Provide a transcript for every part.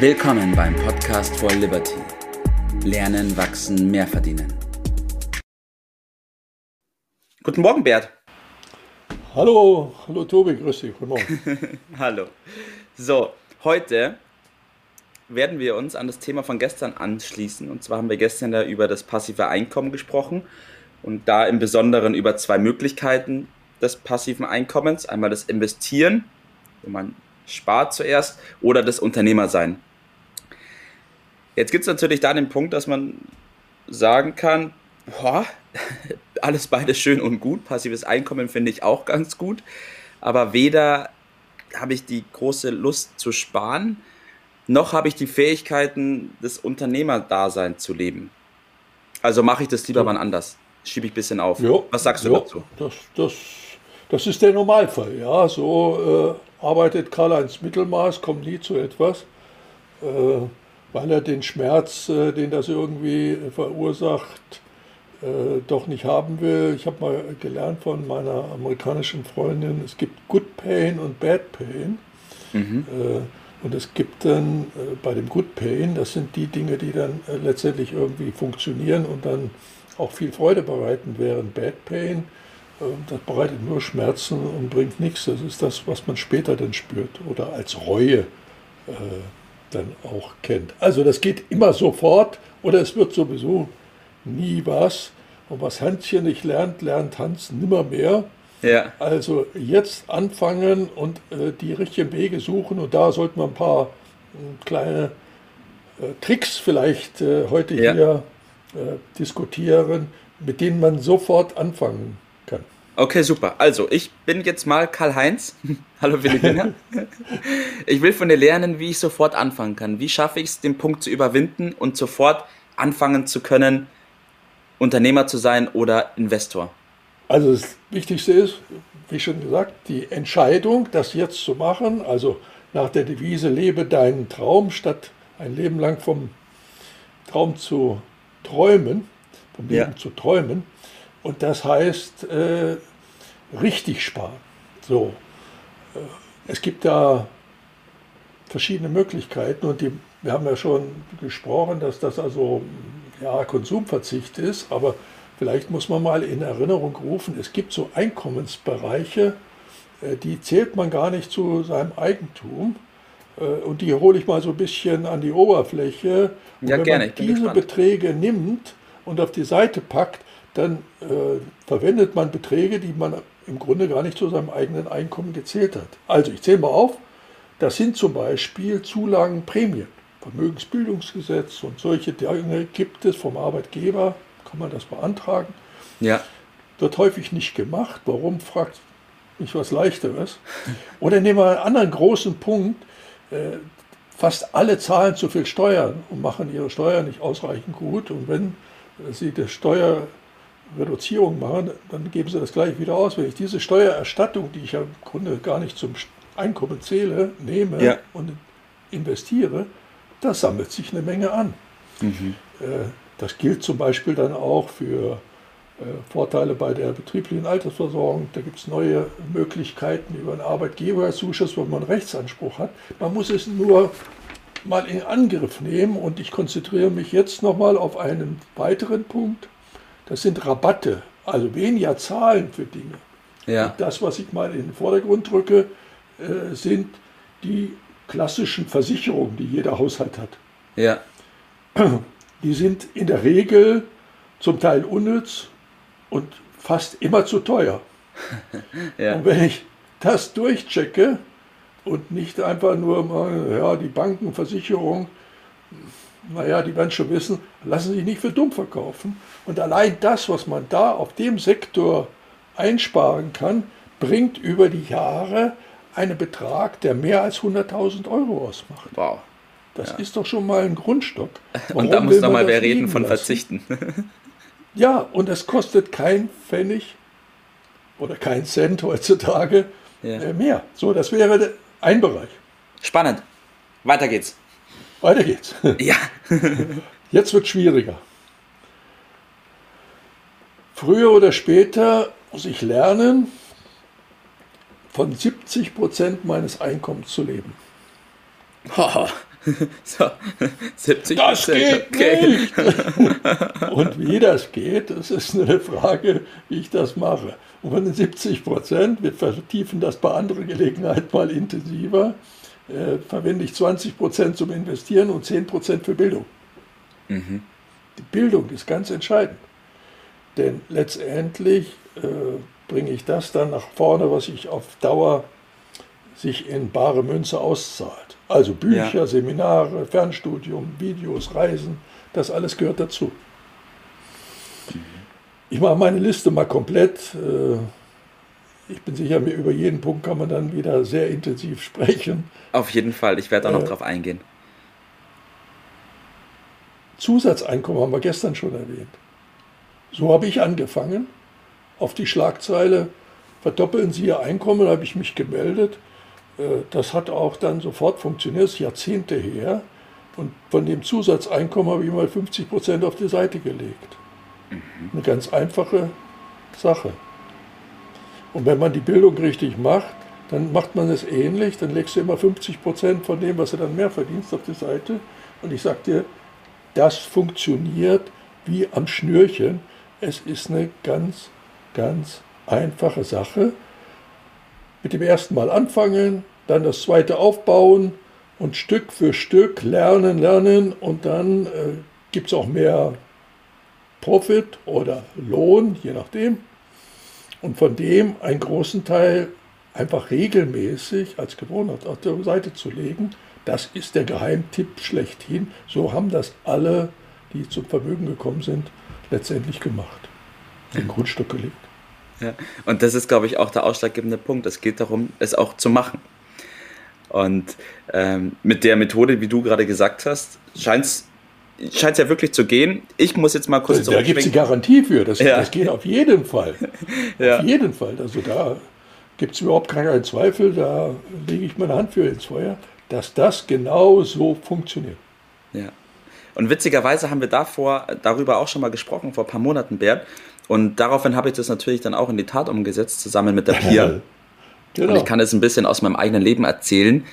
Willkommen beim Podcast for Liberty. Lernen, wachsen, mehr verdienen. Guten Morgen, Bert. Hallo, hallo Tobi, grüß dich, guten Morgen. hallo. So, heute werden wir uns an das Thema von gestern anschließen. Und zwar haben wir gestern da über das passive Einkommen gesprochen und da im Besonderen über zwei Möglichkeiten des passiven Einkommens. Einmal das Investieren, wo man spart zuerst, oder das Unternehmersein. Jetzt gibt es natürlich da den Punkt, dass man sagen kann, boah, alles beides schön und gut. Passives Einkommen finde ich auch ganz gut. Aber weder habe ich die große Lust zu sparen, noch habe ich die Fähigkeiten, das Unternehmerdasein zu leben. Also mache ich das lieber ja. wann anders. Schiebe ich ein bisschen auf. Ja, Was sagst du ja, dazu? Das, das, das ist der Normalfall. Ja, so äh, arbeitet Karl-Heinz Mittelmaß, kommt nie zu etwas, äh, weil er den Schmerz, äh, den das irgendwie verursacht, äh, doch nicht haben will. Ich habe mal gelernt von meiner amerikanischen Freundin, es gibt Good Pain und Bad Pain. Mhm. Äh, und es gibt dann bei dem Good Pain, das sind die Dinge, die dann letztendlich irgendwie funktionieren und dann auch viel Freude bereiten, während Bad Pain, das bereitet nur Schmerzen und bringt nichts. Das ist das, was man später dann spürt oder als Reue dann auch kennt. Also das geht immer sofort oder es wird sowieso nie was. Und was Hanschen nicht lernt, lernt Hans nimmer mehr. Ja. Also jetzt anfangen und äh, die richtigen Wege suchen und da sollten wir ein paar äh, kleine äh, Tricks vielleicht äh, heute ja. hier äh, diskutieren, mit denen man sofort anfangen kann. Okay, super. Also, ich bin jetzt mal Karl-Heinz. Hallo Philippiner. ich will von dir lernen, wie ich sofort anfangen kann. Wie schaffe ich es, den Punkt zu überwinden und sofort anfangen zu können, Unternehmer zu sein oder Investor? Also das Wichtigste ist, wie schon gesagt, die Entscheidung, das jetzt zu machen, also nach der Devise lebe deinen Traum, statt ein Leben lang vom Traum zu träumen, vom Leben ja. zu träumen. Und das heißt, äh, richtig sparen. So, äh, es gibt da verschiedene Möglichkeiten und die, wir haben ja schon gesprochen, dass das also ja, Konsumverzicht ist, aber Vielleicht muss man mal in Erinnerung rufen, es gibt so Einkommensbereiche, äh, die zählt man gar nicht zu seinem Eigentum. Äh, und die hole ich mal so ein bisschen an die Oberfläche. Und ja, wenn gerne. man diese gespannt. Beträge nimmt und auf die Seite packt, dann äh, verwendet man Beträge, die man im Grunde gar nicht zu seinem eigenen Einkommen gezählt hat. Also ich zähle mal auf, das sind zum Beispiel Zulagen, Prämien. Vermögensbildungsgesetz und solche Dinge gibt es vom Arbeitgeber kann man das beantragen. Ja. Wird häufig nicht gemacht. Warum, fragt mich was Leichteres. Oder nehmen wir einen anderen großen Punkt. Äh, fast alle zahlen zu viel Steuern und machen ihre Steuern nicht ausreichend gut. Und wenn sie die Steuerreduzierung machen, dann geben sie das gleich wieder aus. Wenn ich diese Steuererstattung, die ich ja im Grunde gar nicht zum Einkommen zähle, nehme ja. und investiere, da sammelt sich eine Menge an. Mhm. Äh, das gilt zum Beispiel dann auch für äh, Vorteile bei der betrieblichen Altersversorgung. Da gibt es neue Möglichkeiten über einen Arbeitgeberzuschuss, wo man Rechtsanspruch hat. Man muss es nur mal in Angriff nehmen und ich konzentriere mich jetzt nochmal auf einen weiteren Punkt. Das sind Rabatte, also weniger Zahlen für Dinge. Ja. Das, was ich mal in den Vordergrund drücke, äh, sind die klassischen Versicherungen, die jeder Haushalt hat. Ja. die sind in der Regel zum Teil unnütz und fast immer zu teuer. ja. Und wenn ich das durchchecke und nicht einfach nur mal, ja, die Banken, Versicherung, naja, die werden schon wissen, lassen sich nicht für dumm verkaufen. Und allein das, was man da auf dem Sektor einsparen kann, bringt über die Jahre einen Betrag, der mehr als 100.000 Euro ausmacht. Wow. Das ja. ist doch schon mal ein Grundstock. Warum und da muss noch mal wer reden von lassen? Verzichten. ja, und es kostet kein Pfennig oder kein Cent heutzutage ja. Äh, mehr. So, das wäre ein Bereich. Spannend. Weiter geht's. Weiter geht's. Ja. Jetzt wird schwieriger. Früher oder später muss ich lernen, von 70 Prozent meines Einkommens zu leben. Oh, so, 70 Das geht okay. nicht! Und wie das geht, das ist eine Frage, wie ich das mache. Und von den 70 Prozent, wir vertiefen das bei anderer Gelegenheit mal intensiver, äh, verwende ich 20 Prozent zum Investieren und 10 Prozent für Bildung. Mhm. Die Bildung ist ganz entscheidend. Denn letztendlich äh, bringe ich das dann nach vorne, was sich auf Dauer sich in bare Münze auszahlt. Also Bücher, ja. Seminare, Fernstudium, Videos, Reisen, das alles gehört dazu. Ich mache meine Liste mal komplett. Äh, ich bin sicher, über jeden Punkt kann man dann wieder sehr intensiv sprechen. Auf jeden Fall, ich werde auch noch äh, drauf eingehen. Zusatzeinkommen haben wir gestern schon erwähnt. So habe ich angefangen. Auf die Schlagzeile verdoppeln Sie Ihr Einkommen, habe ich mich gemeldet. Äh, das hat auch dann sofort funktioniert, das ist Jahrzehnte her. Und von dem Zusatzeinkommen habe ich mal 50 Prozent auf die Seite gelegt. Mhm. Eine ganz einfache Sache. Und wenn man die Bildung richtig macht, dann macht man es ähnlich. Dann legst du immer 50 Prozent von dem, was du dann mehr verdienst, auf die Seite. Und ich sage dir, das funktioniert wie am Schnürchen. Es ist eine ganz, ganz einfache Sache. Mit dem ersten Mal anfangen, dann das zweite aufbauen und Stück für Stück lernen, lernen und dann äh, gibt es auch mehr Profit oder Lohn, je nachdem. Und von dem einen großen Teil einfach regelmäßig als Gewohnheit auf der Seite zu legen, das ist der Geheimtipp schlechthin. So haben das alle, die zum Vermögen gekommen sind, letztendlich gemacht. Den ja. Grundstück gelegt. Ja. Und das ist, glaube ich, auch der ausschlaggebende Punkt. Es geht darum, es auch zu machen. Und ähm, mit der Methode, wie du gerade gesagt hast, scheint es scheint ja wirklich zu gehen. Ich muss jetzt mal kurz Da gibt es die Garantie für. Das, ja. das geht auf jeden Fall. ja. Auf jeden Fall. Also da gibt es überhaupt keinen Zweifel. Da lege ich meine Hand für ins Feuer, dass das genau so funktioniert. Ja. Und witzigerweise haben wir davor, darüber auch schon mal gesprochen, vor ein paar Monaten, Bert. Und daraufhin habe ich das natürlich dann auch in die Tat umgesetzt, zusammen mit der Pia. genau. Und ich kann es ein bisschen aus meinem eigenen Leben erzählen.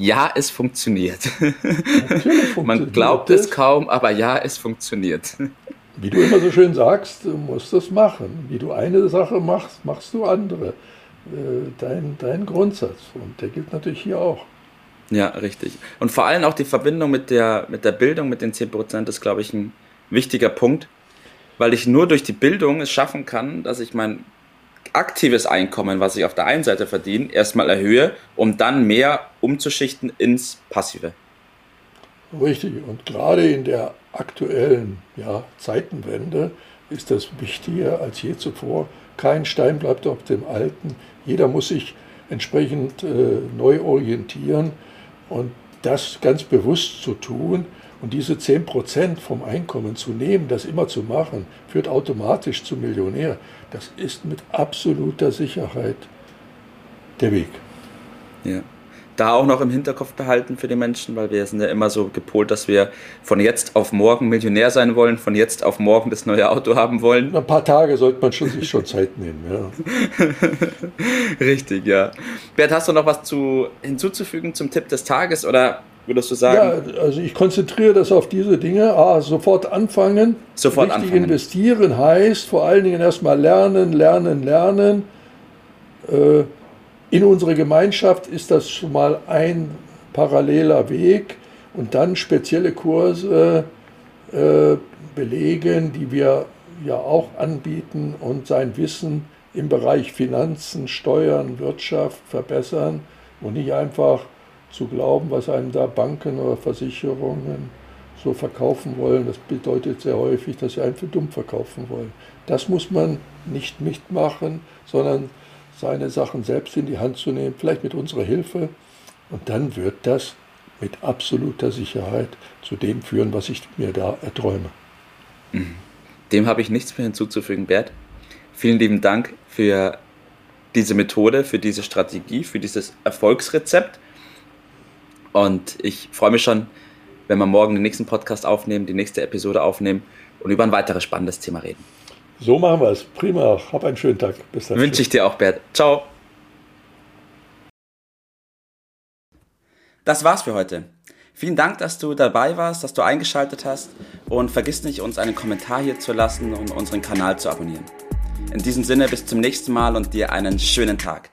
Ja, es funktioniert. funktioniert Man glaubt es kaum, aber ja, es funktioniert. Wie du immer so schön sagst, du musst es machen. Wie du eine Sache machst, machst du andere. Äh, dein, dein Grundsatz. Und der gilt natürlich hier auch. Ja, richtig. Und vor allem auch die Verbindung mit der, mit der Bildung, mit den 10% ist, glaube ich, ein wichtiger Punkt, weil ich nur durch die Bildung es schaffen kann, dass ich mein aktives Einkommen, was ich auf der einen Seite verdiene, erstmal erhöhe, um dann mehr umzuschichten ins Passive. Richtig. Und gerade in der aktuellen ja, Zeitenwende ist das wichtiger als je zuvor. Kein Stein bleibt auf dem alten. Jeder muss sich entsprechend äh, neu orientieren und das ganz bewusst zu tun und diese 10% vom Einkommen zu nehmen, das immer zu machen, führt automatisch zum Millionär. Das ist mit absoluter Sicherheit der Weg. Ja. Da auch noch im Hinterkopf behalten für die Menschen, weil wir sind ja immer so gepolt, dass wir von jetzt auf morgen Millionär sein wollen, von jetzt auf morgen das neue Auto haben wollen. Ein paar Tage sollte man schon, sich schon Zeit nehmen, ja. Richtig, ja. Bert, hast du noch was zu, hinzuzufügen zum Tipp des Tages oder würdest du sagen? Ja, also ich konzentriere das auf diese Dinge. Ah, sofort anfangen. Sofort Richtig anfangen. investieren heißt vor allen Dingen erstmal lernen, lernen, lernen. Äh, in unserer Gemeinschaft ist das schon mal ein paralleler Weg und dann spezielle Kurse äh, belegen, die wir ja auch anbieten und sein Wissen im Bereich Finanzen, Steuern, Wirtschaft verbessern und nicht einfach zu glauben, was einem da Banken oder Versicherungen so verkaufen wollen. Das bedeutet sehr häufig, dass sie einen für dumm verkaufen wollen. Das muss man nicht mitmachen, sondern seine Sachen selbst in die Hand zu nehmen, vielleicht mit unserer Hilfe. Und dann wird das mit absoluter Sicherheit zu dem führen, was ich mir da erträume. Mhm. Dem habe ich nichts mehr hinzuzufügen, Bert. Vielen lieben Dank für diese Methode, für diese Strategie, für dieses Erfolgsrezept. Und ich freue mich schon, wenn wir morgen den nächsten Podcast aufnehmen, die nächste Episode aufnehmen und über ein weiteres spannendes Thema reden. So machen wir es. Prima. Hab einen schönen Tag. Bis dann. Wünsche ich dir auch, Bert. Ciao. Das war's für heute. Vielen Dank, dass du dabei warst, dass du eingeschaltet hast und vergiss nicht, uns einen Kommentar hier zu lassen und unseren Kanal zu abonnieren. In diesem Sinne bis zum nächsten Mal und dir einen schönen Tag.